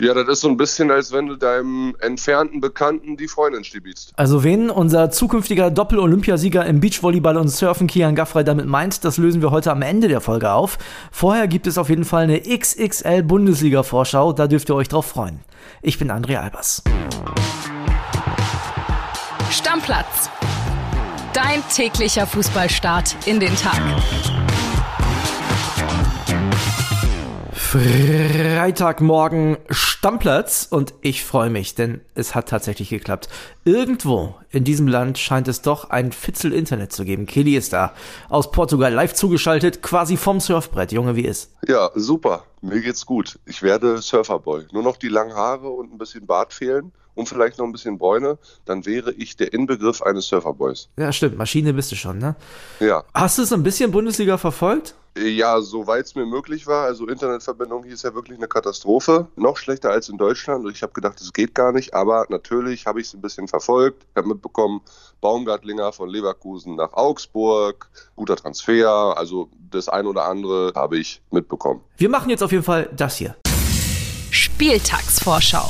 Ja, das ist so ein bisschen, als wenn du deinem entfernten Bekannten die Freundin stiebst. Also wen unser zukünftiger Doppel-Olympiasieger im Beachvolleyball und Surfen Kian Gaffrey damit meint, das lösen wir heute am Ende der Folge auf. Vorher gibt es auf jeden Fall eine XXL Bundesliga-Vorschau, da dürft ihr euch drauf freuen. Ich bin André Albers. Stammplatz. Dein täglicher Fußballstart in den Tag. Freitagmorgen Stammplatz und ich freue mich, denn es hat tatsächlich geklappt. Irgendwo in diesem Land scheint es doch ein Fitzel Internet zu geben. Kelly ist da, aus Portugal live zugeschaltet, quasi vom Surfbrett, Junge wie ist. Ja, super. Mir geht's gut. Ich werde Surferboy. Nur noch die langen Haare und ein bisschen Bart fehlen und vielleicht noch ein bisschen Bräune, dann wäre ich der Inbegriff eines Surferboys. Ja, stimmt. Maschine bist du schon, ne? Ja. Hast du so ein bisschen Bundesliga verfolgt? Ja, soweit es mir möglich war. Also Internetverbindung hier ist ja wirklich eine Katastrophe. Noch schlechter als in Deutschland. Und ich habe gedacht, es geht gar nicht. Aber natürlich habe ich es ein bisschen verfolgt. Ich habe mitbekommen, Baumgartlinger von Leverkusen nach Augsburg. Guter Transfer. Also das ein oder andere habe ich mitbekommen. Wir machen jetzt auf jeden Fall das hier. Spieltagsvorschau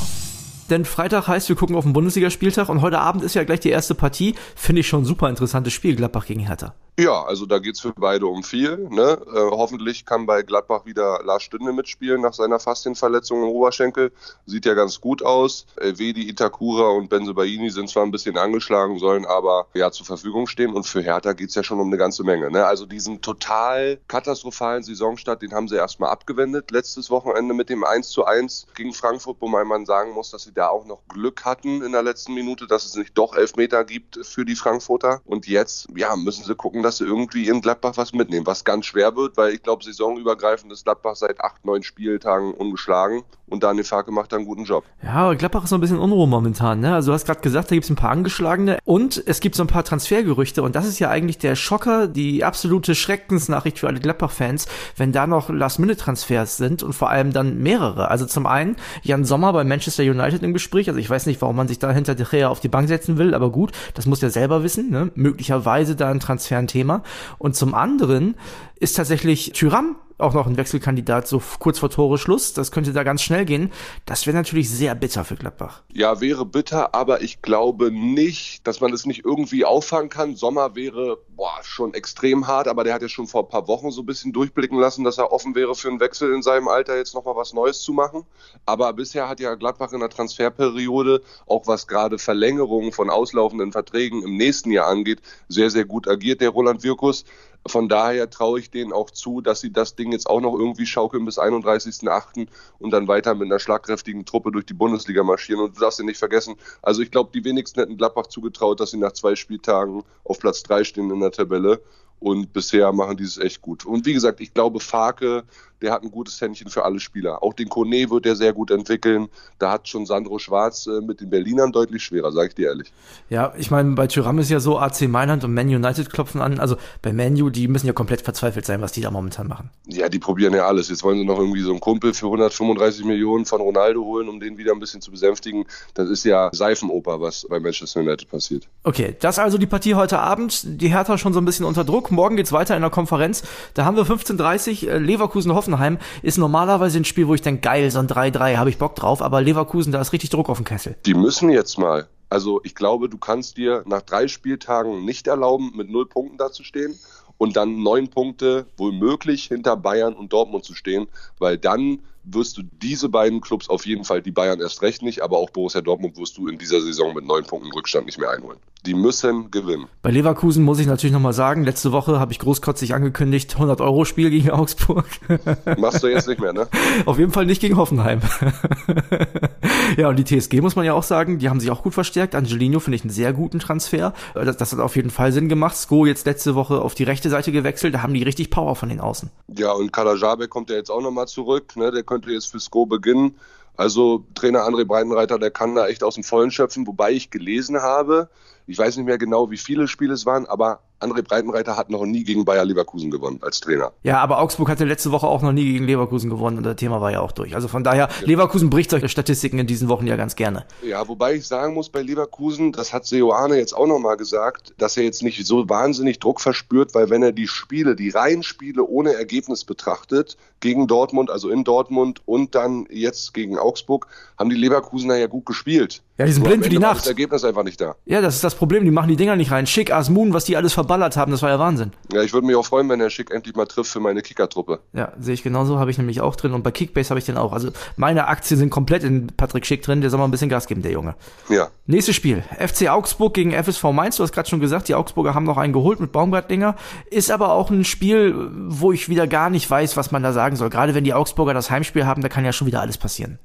denn Freitag heißt, wir gucken auf den Bundesligaspieltag und heute Abend ist ja gleich die erste Partie. Finde ich schon ein super interessantes Spiel, Gladbach gegen Hertha. Ja, also da geht es für beide um viel. Ne? Äh, hoffentlich kann bei Gladbach wieder Lars Stünde mitspielen nach seiner Faszienverletzung im Oberschenkel. Sieht ja ganz gut aus. Elvedi, Itakura und Benzebaini sind zwar ein bisschen angeschlagen, sollen aber ja zur Verfügung stehen. Und für Hertha geht es ja schon um eine ganze Menge. Ne? Also diesen total katastrophalen Saisonstart, den haben sie erstmal abgewendet. Letztes Wochenende mit dem 1 zu 1 gegen Frankfurt, wo man sagen muss, dass sie da auch noch Glück hatten in der letzten Minute, dass es nicht doch Elfmeter gibt für die Frankfurter. Und jetzt, ja, müssen sie gucken, dass sie irgendwie in Gladbach was mitnehmen, was ganz schwer wird, weil ich glaube, saisonübergreifend ist Gladbach seit acht, neun Spieltagen ungeschlagen und Daniel Farke macht da einen guten Job. Ja, Gladbach ist so ein bisschen Unruhe momentan. Ne? Also du hast gerade gesagt, da gibt es ein paar Angeschlagene und es gibt so ein paar Transfergerüchte und das ist ja eigentlich der Schocker, die absolute Schreckensnachricht für alle Gladbach-Fans, wenn da noch Last-Minute-Transfers sind und vor allem dann mehrere. Also zum einen Jan Sommer bei Manchester United im Gespräch. Also ich weiß nicht, warum man sich da hinter De Gea auf die Bank setzen will, aber gut, das muss er selber wissen. Ne? Möglicherweise da ein Transfer Thema. Und zum anderen ist tatsächlich Tyram auch noch ein Wechselkandidat so kurz vor Tore Schluss. Das könnte da ganz schnell gehen. Das wäre natürlich sehr bitter für Gladbach. Ja, wäre bitter, aber ich glaube nicht, dass man es nicht irgendwie auffangen kann. Sommer wäre boah, schon extrem hart, aber der hat ja schon vor ein paar Wochen so ein bisschen durchblicken lassen, dass er offen wäre für einen Wechsel in seinem Alter, jetzt nochmal was Neues zu machen. Aber bisher hat ja Gladbach in der Transferperiode, auch was gerade Verlängerungen von auslaufenden Verträgen im nächsten Jahr angeht, sehr, sehr gut agiert, der Roland Wirkus. Von daher traue ich denen auch zu, dass sie das Ding jetzt auch noch irgendwie schaukeln bis 31.08. und dann weiter mit einer schlagkräftigen Truppe durch die Bundesliga marschieren. Und du darfst ja nicht vergessen, also ich glaube, die wenigsten hätten Gladbach zugetraut, dass sie nach zwei Spieltagen auf Platz drei stehen in der Tabelle. Und bisher machen die es echt gut. Und wie gesagt, ich glaube, Farke der hat ein gutes Händchen für alle Spieler. Auch den Kone wird er sehr gut entwickeln. Da hat schon Sandro Schwarz äh, mit den Berlinern deutlich schwerer, sage ich dir ehrlich. Ja, ich meine, bei Tyram ist ja so, AC Mailand und Man United klopfen an. Also bei Manu, die müssen ja komplett verzweifelt sein, was die da momentan machen. Ja, die probieren ja alles. Jetzt wollen sie noch irgendwie so einen Kumpel für 135 Millionen von Ronaldo holen, um den wieder ein bisschen zu besänftigen. Das ist ja Seifenoper, was bei Manchester United passiert. Okay, das also die Partie heute Abend. Die Hertha schon so ein bisschen unter Druck. Morgen geht's weiter in der Konferenz. Da haben wir 15.30 Uhr Leverkusen hoffen Hoffenheim ist normalerweise ein Spiel, wo ich denke, geil, so ein 3-3, habe ich Bock drauf, aber Leverkusen, da ist richtig Druck auf dem Kessel. Die müssen jetzt mal. Also ich glaube, du kannst dir nach drei Spieltagen nicht erlauben, mit null Punkten dazustehen und dann neun Punkte womöglich hinter Bayern und Dortmund zu stehen, weil dann wirst du diese beiden Clubs auf jeden Fall, die Bayern erst recht nicht, aber auch Borussia Dortmund wirst du in dieser Saison mit neun Punkten Rückstand nicht mehr einholen. Die müssen gewinnen. Bei Leverkusen muss ich natürlich nochmal sagen, letzte Woche habe ich großkotzig angekündigt, 100 Euro Spiel gegen Augsburg. Machst du jetzt nicht mehr, ne? Auf jeden Fall nicht gegen Hoffenheim. ja, und die TSG muss man ja auch sagen, die haben sich auch gut verstärkt. Angelino finde ich einen sehr guten Transfer. Das, das, hat auf jeden Fall Sinn gemacht. Sko jetzt letzte Woche auf die rechte Seite gewechselt, da haben die richtig Power von den Außen. Ja, und Kalajabe kommt ja jetzt auch nochmal zurück, ne? Der könnte jetzt für Sko beginnen. Also Trainer André Breitenreiter, der kann da echt aus dem Vollen schöpfen, wobei ich gelesen habe, Ich weiß nicht mehr genau, wie viele Spiele es waren, aber André Breitenreiter hat noch nie gegen Bayer Leverkusen gewonnen als Trainer. Ja, aber Augsburg hatte letzte Woche auch noch nie gegen Leverkusen gewonnen und das Thema war ja auch durch. Also von daher, ja. Leverkusen bricht solche Statistiken in diesen Wochen ja ganz gerne. Ja, wobei ich sagen muss, bei Leverkusen, das hat Seoane jetzt auch nochmal gesagt, dass er jetzt nicht so wahnsinnig Druck verspürt, weil wenn er die Spiele, die Reihenspiele ohne Ergebnis betrachtet, gegen Dortmund, also in Dortmund und dann jetzt gegen Augsburg, haben die Leverkusener ja gut gespielt. Ja, die sind blind für die Nacht. Das Ergebnis einfach nicht da. Ja, das ist das Problem. Die machen die Dinger nicht rein. Schick, Asmun, was die alles verballert haben, das war ja Wahnsinn. Ja, ich würde mich auch freuen, wenn der Schick endlich mal trifft für meine Kicker-Truppe. Ja, sehe ich genauso. Habe ich nämlich auch drin. Und bei Kickbase habe ich den auch. Also meine Aktien sind komplett in Patrick Schick drin. Der soll mal ein bisschen Gas geben, der Junge. Ja. Nächstes Spiel. FC Augsburg gegen FSV Mainz. Du hast gerade schon gesagt, die Augsburger haben noch einen geholt mit Baumgartlinger. Ist aber auch ein Spiel, wo ich wieder gar nicht weiß, was man da sagen soll. Gerade wenn die Augsburger das Heimspiel haben, da kann ja schon wieder alles passieren.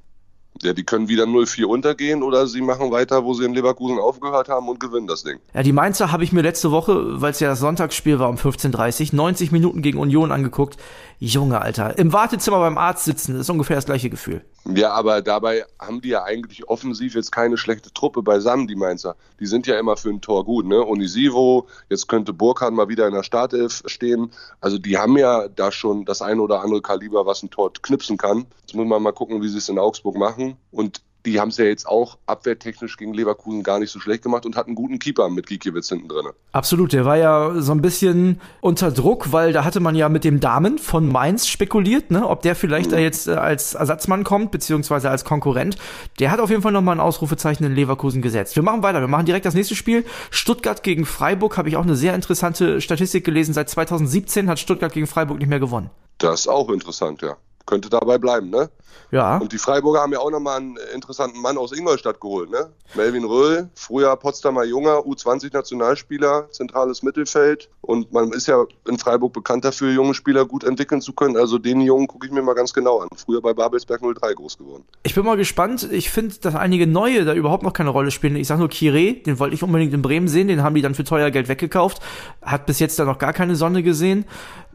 Ja, die können wieder 0-4 untergehen oder sie machen weiter, wo sie in Leverkusen aufgehört haben und gewinnen das Ding. Ja, die Mainzer habe ich mir letzte Woche, weil es ja das Sonntagsspiel war um 15.30 90 Minuten gegen Union angeguckt. Junge, Alter. Im Wartezimmer beim Arzt sitzen, das ist ungefähr das gleiche Gefühl. Ja, aber dabei haben die ja eigentlich offensiv jetzt keine schlechte Truppe beisammen, die Mainzer. Die sind ja immer für ein Tor gut, ne? Unisivo, jetzt könnte Burkhardt mal wieder in der Startelf stehen. Also die haben ja da schon das ein oder andere Kaliber, was ein Tor knipsen kann. Jetzt muss man mal gucken, wie sie es in Augsburg machen. Und die haben es ja jetzt auch abwehrtechnisch gegen Leverkusen gar nicht so schlecht gemacht und hatten einen guten Keeper mit Gikiewicz hinten drin. Absolut, der war ja so ein bisschen unter Druck, weil da hatte man ja mit dem Damen von Mainz spekuliert, ne, ob der vielleicht mhm. da jetzt äh, als Ersatzmann kommt, beziehungsweise als Konkurrent. Der hat auf jeden Fall nochmal ein Ausrufezeichen in Leverkusen gesetzt. Wir machen weiter, wir machen direkt das nächste Spiel. Stuttgart gegen Freiburg habe ich auch eine sehr interessante Statistik gelesen. Seit 2017 hat Stuttgart gegen Freiburg nicht mehr gewonnen. Das ist auch interessant, ja könnte dabei bleiben, ne? Ja. Und die Freiburger haben ja auch nochmal einen interessanten Mann aus Ingolstadt geholt, ne? Melvin Röhl, früher Potsdamer Junger, U20-Nationalspieler, zentrales Mittelfeld. Und man ist ja in Freiburg bekannt dafür, junge Spieler gut entwickeln zu können. Also den Jungen gucke ich mir mal ganz genau an. Früher bei Babelsberg 03 groß geworden. Ich bin mal gespannt. Ich finde, dass einige Neue da überhaupt noch keine Rolle spielen. Ich sag nur Kire, den wollte ich unbedingt in Bremen sehen. Den haben die dann für teuer Geld weggekauft. Hat bis jetzt da noch gar keine Sonne gesehen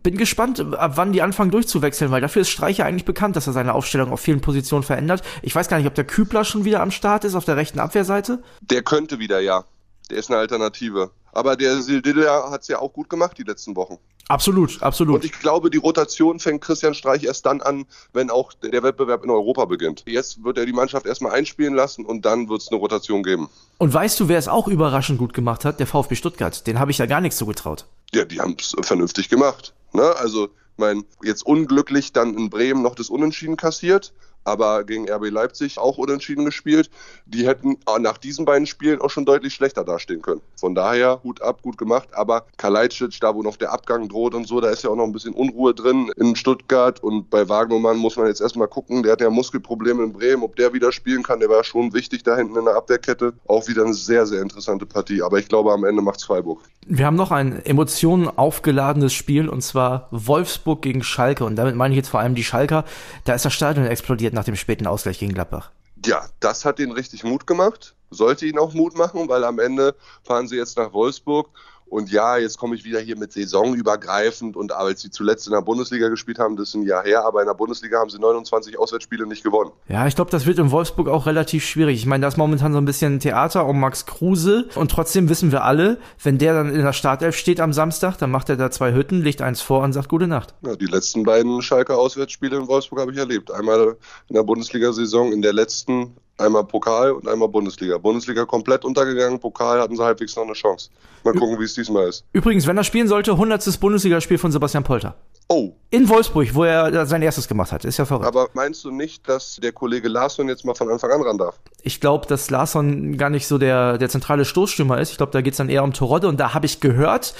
bin gespannt, ab wann die anfangen durchzuwechseln, weil dafür ist Streicher eigentlich bekannt, dass er seine Aufstellung auf vielen Positionen verändert. Ich weiß gar nicht, ob der Kübler schon wieder am Start ist auf der rechten Abwehrseite. Der könnte wieder, ja. Der ist eine Alternative. Aber der Sildilla hat es ja auch gut gemacht die letzten Wochen. Absolut, absolut. Und ich glaube, die Rotation fängt Christian Streich erst dann an, wenn auch der Wettbewerb in Europa beginnt. Jetzt wird er die Mannschaft erstmal einspielen lassen und dann wird es eine Rotation geben. Und weißt du, wer es auch überraschend gut gemacht hat? Der VfB Stuttgart. Den habe ich ja gar nichts zugetraut. Ja, die haben es vernünftig gemacht. Ne? Also, ich meine, jetzt unglücklich dann in Bremen noch das Unentschieden kassiert, aber gegen RB Leipzig auch unentschieden gespielt. Die hätten nach diesen beiden Spielen auch schon deutlich schlechter dastehen können. Von daher Hut ab, gut gemacht. Aber Kalajdzic, da wo noch der Abgang droht und so, da ist ja auch noch ein bisschen Unruhe drin in Stuttgart. Und bei Wagnermann muss man jetzt erstmal gucken, der hat ja Muskelprobleme in Bremen, ob der wieder spielen kann. Der war schon wichtig da hinten in der Abwehrkette. Auch wieder eine sehr, sehr interessante Partie. Aber ich glaube, am Ende macht's Freiburg. Wir haben noch ein Emotionen aufgeladenes Spiel und zwar Wolfsburg gegen Schalke. Und damit meine ich jetzt vor allem die Schalker. Da ist das Stadion explodiert passiert nach dem späten Ausgleich gegen Gladbach. Ja, das hat ihnen richtig Mut gemacht. Sollte ihnen auch Mut machen, weil am Ende fahren sie jetzt nach Wolfsburg und ja, jetzt komme ich wieder hier mit saisonübergreifend und als sie zuletzt in der Bundesliga gespielt haben, das ist ein Jahr her, aber in der Bundesliga haben sie 29 Auswärtsspiele nicht gewonnen. Ja, ich glaube, das wird in Wolfsburg auch relativ schwierig. Ich meine, da ist momentan so ein bisschen Theater um Max Kruse und trotzdem wissen wir alle, wenn der dann in der Startelf steht am Samstag, dann macht er da zwei Hütten, legt eins vor und sagt gute Nacht. Ja, die letzten beiden Schalke Auswärtsspiele in Wolfsburg habe ich erlebt. Einmal in der Bundesliga-Saison, in der letzten Einmal Pokal und einmal Bundesliga. Bundesliga komplett untergegangen, Pokal hatten sie halbwegs noch eine Chance. Mal gucken, wie es diesmal ist. Übrigens, wenn er spielen sollte, 100. Bundesligaspiel von Sebastian Polter. Oh. In Wolfsburg, wo er sein erstes gemacht hat. Ist ja verrückt. Aber meinst du nicht, dass der Kollege Larsson jetzt mal von Anfang an ran darf? Ich glaube, dass Larsson gar nicht so der, der zentrale Stoßstürmer ist. Ich glaube, da geht es dann eher um Torodde. Und da habe ich gehört,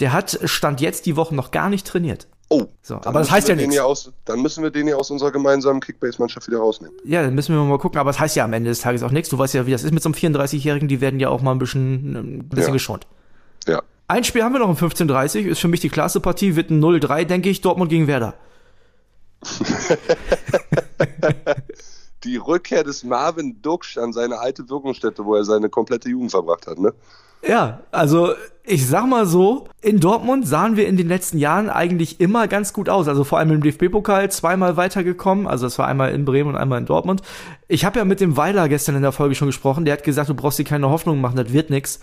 der hat Stand jetzt die Woche noch gar nicht trainiert. Oh, so, aber das heißt ja nichts. Aus, dann müssen wir den ja aus unserer gemeinsamen Kickbase-Mannschaft wieder rausnehmen. Ja, dann müssen wir mal gucken, aber es das heißt ja am Ende des Tages auch nichts. Du weißt ja, wie das ist mit so einem 34-Jährigen, die werden ja auch mal ein bisschen, ein bisschen ja. geschont. Ja. Ein Spiel haben wir noch um 15.30 ist für mich die klasse Partie, wird ein 0-3, denke ich, Dortmund gegen Werder. die Rückkehr des Marvin Duksch an seine alte Wirkungsstätte, wo er seine komplette Jugend verbracht hat, ne? Ja, also ich sag mal so, in Dortmund sahen wir in den letzten Jahren eigentlich immer ganz gut aus. Also vor allem im DFB-Pokal zweimal weitergekommen. Also es war einmal in Bremen und einmal in Dortmund. Ich habe ja mit dem Weiler gestern in der Folge schon gesprochen. Der hat gesagt, du brauchst dir keine Hoffnung machen, das wird nix.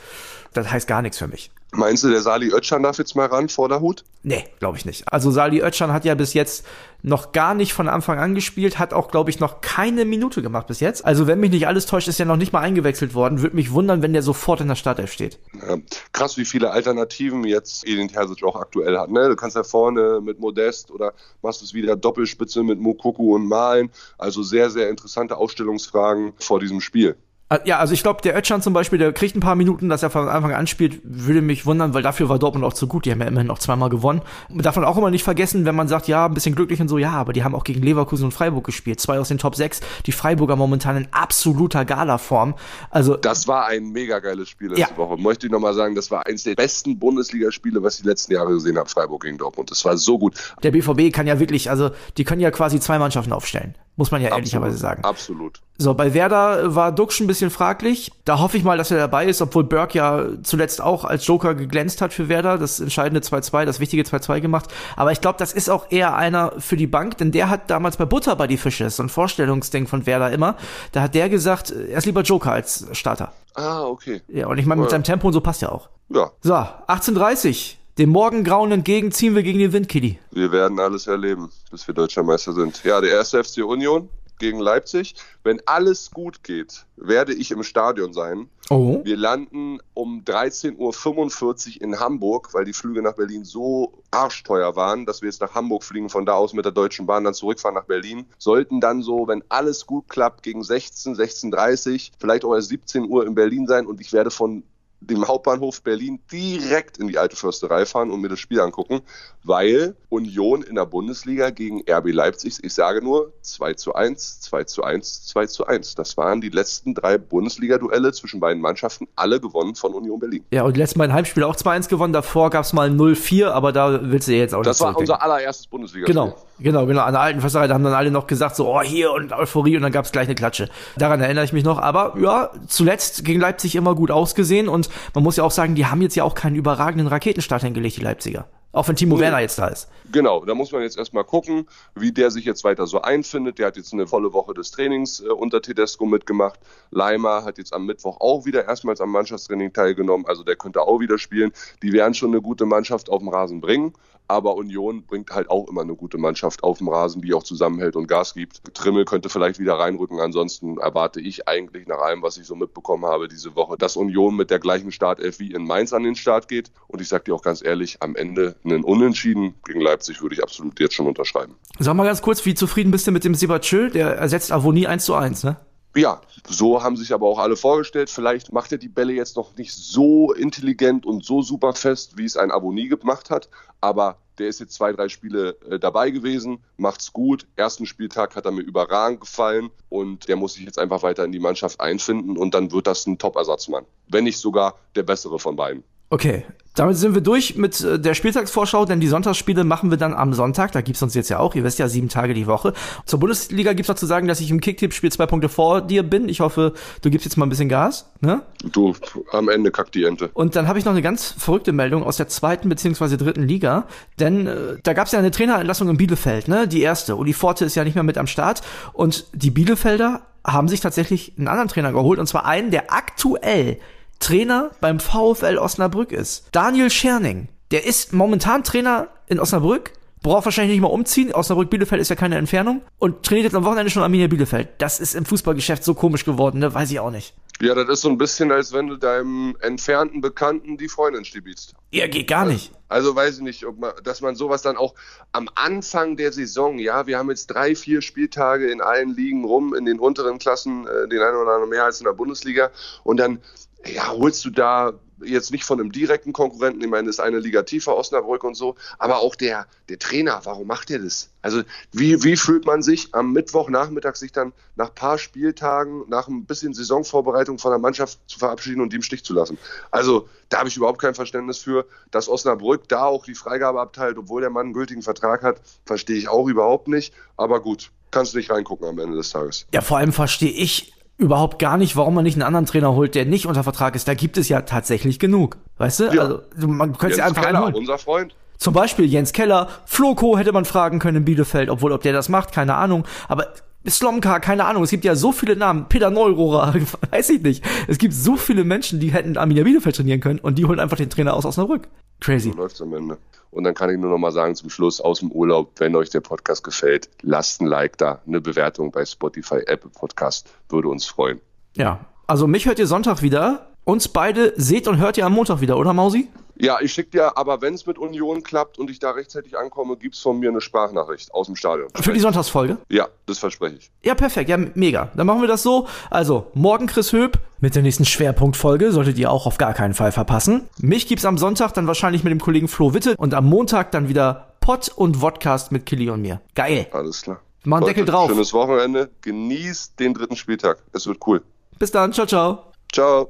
Das heißt gar nichts für mich. Meinst du, der Sali Özcan darf jetzt mal ran vor der Hut? Nee, glaube ich nicht. Also Sali Özcan hat ja bis jetzt noch gar nicht von Anfang an gespielt, hat auch, glaube ich, noch keine Minute gemacht bis jetzt. Also wenn mich nicht alles täuscht, ist er noch nicht mal eingewechselt worden. Würde mich wundern, wenn der sofort in der Startelf steht. Ja, krass, wie viele Alternativen jetzt Edin Terzic auch aktuell hat. Ne? Du kannst ja vorne mit Modest oder machst es wieder Doppelspitze mit Mokoku und Malen. Also sehr, sehr interessante Aufstellungsfragen vor diesem Spiel. Ah, ja, also ich glaube, der Ötchan zum Beispiel, der kriegt ein paar Minuten, dass er von Anfang an spielt, würde mich wundern, weil dafür war Dortmund auch zu gut. Die haben ja immerhin noch zweimal gewonnen. Und davon auch immer nicht vergessen, wenn man sagt, ja, ein bisschen glücklich und so, ja, aber die haben auch gegen Leverkusen und Freiburg gespielt. Zwei aus den Top 6. Die Freiburger momentan in absoluter Gala-Form. Also. Das war ein mega geiles Spiel letzte ja. Woche. Möchte ich nochmal sagen, das war eins der besten Bundesligaspiele, was ich die letzten Jahre gesehen habe, Freiburg gegen Dortmund. Das war so gut. Der BVB kann ja wirklich, also, die können ja quasi zwei Mannschaften aufstellen. Muss man ja Absolut. ehrlicherweise sagen. Absolut. So, bei Werder war Duxch ein bisschen fraglich. Da hoffe ich mal, dass er dabei ist, obwohl Burke ja zuletzt auch als Joker geglänzt hat für Werder. Das entscheidende 2-2, das wichtige 2-2 gemacht. Aber ich glaube, das ist auch eher einer für die Bank, denn der hat damals bei Butter bei die Fische, so ein Vorstellungsding von Werder immer. Da hat der gesagt, er ist lieber Joker als Starter. Ah, okay. Ja, und ich meine, mit seinem Tempo und so passt ja auch. Ja. So, 18.30 dem Morgengrauen entgegen ziehen wir gegen den Wind, Kitty. Wir werden alles erleben, bis wir Deutscher Meister sind. Ja, der erste FC Union gegen Leipzig. Wenn alles gut geht, werde ich im Stadion sein. Oh. Wir landen um 13.45 Uhr in Hamburg, weil die Flüge nach Berlin so arschteuer waren, dass wir jetzt nach Hamburg fliegen, von da aus mit der Deutschen Bahn dann zurückfahren nach Berlin. Sollten dann so, wenn alles gut klappt, gegen 16, 16.30 vielleicht auch erst 17 Uhr in Berlin sein und ich werde von dem Hauptbahnhof Berlin direkt in die alte Försterei fahren und mir das Spiel angucken, weil Union in der Bundesliga gegen RB Leipzig, ich sage nur 2 zu 1, 2 zu 1, 2 zu 1. Das waren die letzten drei Bundesliga-Duelle zwischen beiden Mannschaften, alle gewonnen von Union Berlin. Ja, und die letzten beiden Heimspiele auch 2-1 gewonnen, davor gab es mal 0-4, aber da willst du jetzt auch das nicht Das war unser allererstes Bundesliga-Spiel. Genau, genau, genau. An der alten Försterei, da haben dann alle noch gesagt, so, oh, hier und Euphorie und dann gab es gleich eine Klatsche. Daran erinnere ich mich noch, aber ja, zuletzt gegen Leipzig immer gut ausgesehen und man muss ja auch sagen, die haben jetzt ja auch keinen überragenden Raketenstart hingelegt, die Leipziger. Auch wenn Timo. Werner jetzt da ist. Genau, da muss man jetzt erstmal gucken, wie der sich jetzt weiter so einfindet. Der hat jetzt eine volle Woche des Trainings äh, unter Tedesco mitgemacht. Leimer hat jetzt am Mittwoch auch wieder erstmals am Mannschaftstraining teilgenommen. Also der könnte auch wieder spielen. Die werden schon eine gute Mannschaft auf dem Rasen bringen. Aber Union bringt halt auch immer eine gute Mannschaft auf dem Rasen, die auch zusammenhält und Gas gibt. Trimmel könnte vielleicht wieder reinrücken. Ansonsten erwarte ich eigentlich nach allem, was ich so mitbekommen habe diese Woche, dass Union mit der gleichen Startelf wie in Mainz an den Start geht. Und ich sage dir auch ganz ehrlich, am Ende einen Unentschieden gegen Leipzig würde ich absolut jetzt schon unterschreiben. Sag mal ganz kurz, wie zufrieden bist du mit dem Sibachö? Der ersetzt Avonie 1 zu 1, ne? Ja, so haben sich aber auch alle vorgestellt. Vielleicht macht er die Bälle jetzt noch nicht so intelligent und so super fest, wie es ein Abonnie gemacht hat. Aber der ist jetzt zwei, drei Spiele äh, dabei gewesen, macht's gut. Ersten Spieltag hat er mir überragend gefallen und der muss sich jetzt einfach weiter in die Mannschaft einfinden und dann wird das ein Top-Ersatzmann. Wenn nicht sogar der bessere von beiden. Okay, damit sind wir durch mit äh, der Spieltagsvorschau, denn die Sonntagsspiele machen wir dann am Sonntag. Da gibt's uns jetzt ja auch. Ihr wisst ja, sieben Tage die Woche. Zur Bundesliga gibt's noch zu sagen, dass ich im Kicktipp-Spiel zwei Punkte vor dir bin. Ich hoffe, du gibst jetzt mal ein bisschen Gas. Ne? Du, am Ende kackt die Ente. Und dann habe ich noch eine ganz verrückte Meldung aus der zweiten beziehungsweise dritten Liga. Denn äh, da gab's ja eine Trainerentlassung in Bielefeld, ne? Die erste. Uli Forte ist ja nicht mehr mit am Start. Und die Bielefelder haben sich tatsächlich einen anderen Trainer geholt. Und zwar einen, der aktuell Trainer beim VfL Osnabrück ist. Daniel Scherning. Der ist momentan Trainer in Osnabrück. Braucht wahrscheinlich nicht mal umziehen. Osnabrück-Bielefeld ist ja keine Entfernung. Und trainiert jetzt am Wochenende schon Arminia Bielefeld. Das ist im Fußballgeschäft so komisch geworden, ne? Weiß ich auch nicht. Ja, das ist so ein bisschen, als wenn du deinem entfernten Bekannten die Freundin stibitzt. Ja, geht gar nicht. Also, also weiß ich nicht, ob man, dass man sowas dann auch am Anfang der Saison, ja, wir haben jetzt drei, vier Spieltage in allen Ligen rum, in den unteren Klassen, äh, den einen oder anderen mehr als in der Bundesliga. Und dann ja, holst du da jetzt nicht von einem direkten Konkurrenten, ich meine, das ist eine Liga tiefer, Osnabrück und so, aber auch der, der Trainer, warum macht er das? Also wie, wie fühlt man sich am Mittwochnachmittag sich dann nach paar Spieltagen, nach ein bisschen Saisonvorbereitung von der Mannschaft zu verabschieden und die im Stich zu lassen? Also da habe ich überhaupt kein Verständnis für, dass Osnabrück da auch die Freigabe abteilt, obwohl der Mann einen gültigen Vertrag hat, verstehe ich auch überhaupt nicht, aber gut, kannst du nicht reingucken am Ende des Tages. Ja, vor allem verstehe ich überhaupt gar nicht, warum man nicht einen anderen Trainer holt, der nicht unter Vertrag ist. Da gibt es ja tatsächlich genug. Weißt du? Ja. Also, man könnte ja einfach Keller, unser Freund. Zum Beispiel Jens Keller, Floko hätte man fragen können in Bielefeld, obwohl ob der das macht, keine Ahnung. Aber Slomka, keine Ahnung. Es gibt ja so viele Namen. Peter Neurohrer, weiß ich nicht. Es gibt so viele Menschen, die hätten Arminia Bielefeld trainieren können und die holen einfach den Trainer aus Osnabrück. Crazy. So läuft's am Ende. Und dann kann ich nur noch mal sagen zum Schluss aus dem Urlaub, wenn euch der Podcast gefällt, lasst ein Like da, eine Bewertung bei Spotify, Apple Podcast, würde uns freuen. Ja. Also mich hört ihr Sonntag wieder. Uns beide seht und hört ihr am Montag wieder, oder Mausi? Ja, ich schicke dir, aber wenn es mit Union klappt und ich da rechtzeitig ankomme, gibt's von mir eine Sprachnachricht aus dem Stadion. Für die Sonntagsfolge? Ja, das verspreche ich. Ja, perfekt. Ja, mega. Dann machen wir das so. Also, morgen Chris Höp mit der nächsten Schwerpunktfolge. Solltet ihr auch auf gar keinen Fall verpassen. Mich gibt's am Sonntag dann wahrscheinlich mit dem Kollegen Flo Witte und am Montag dann wieder Pott und Vodcast mit Killy und mir. Geil. Alles klar. Mach einen Deckel drauf. Schönes Wochenende. Genießt den dritten Spieltag. Es wird cool. Bis dann. Ciao, ciao. Ciao.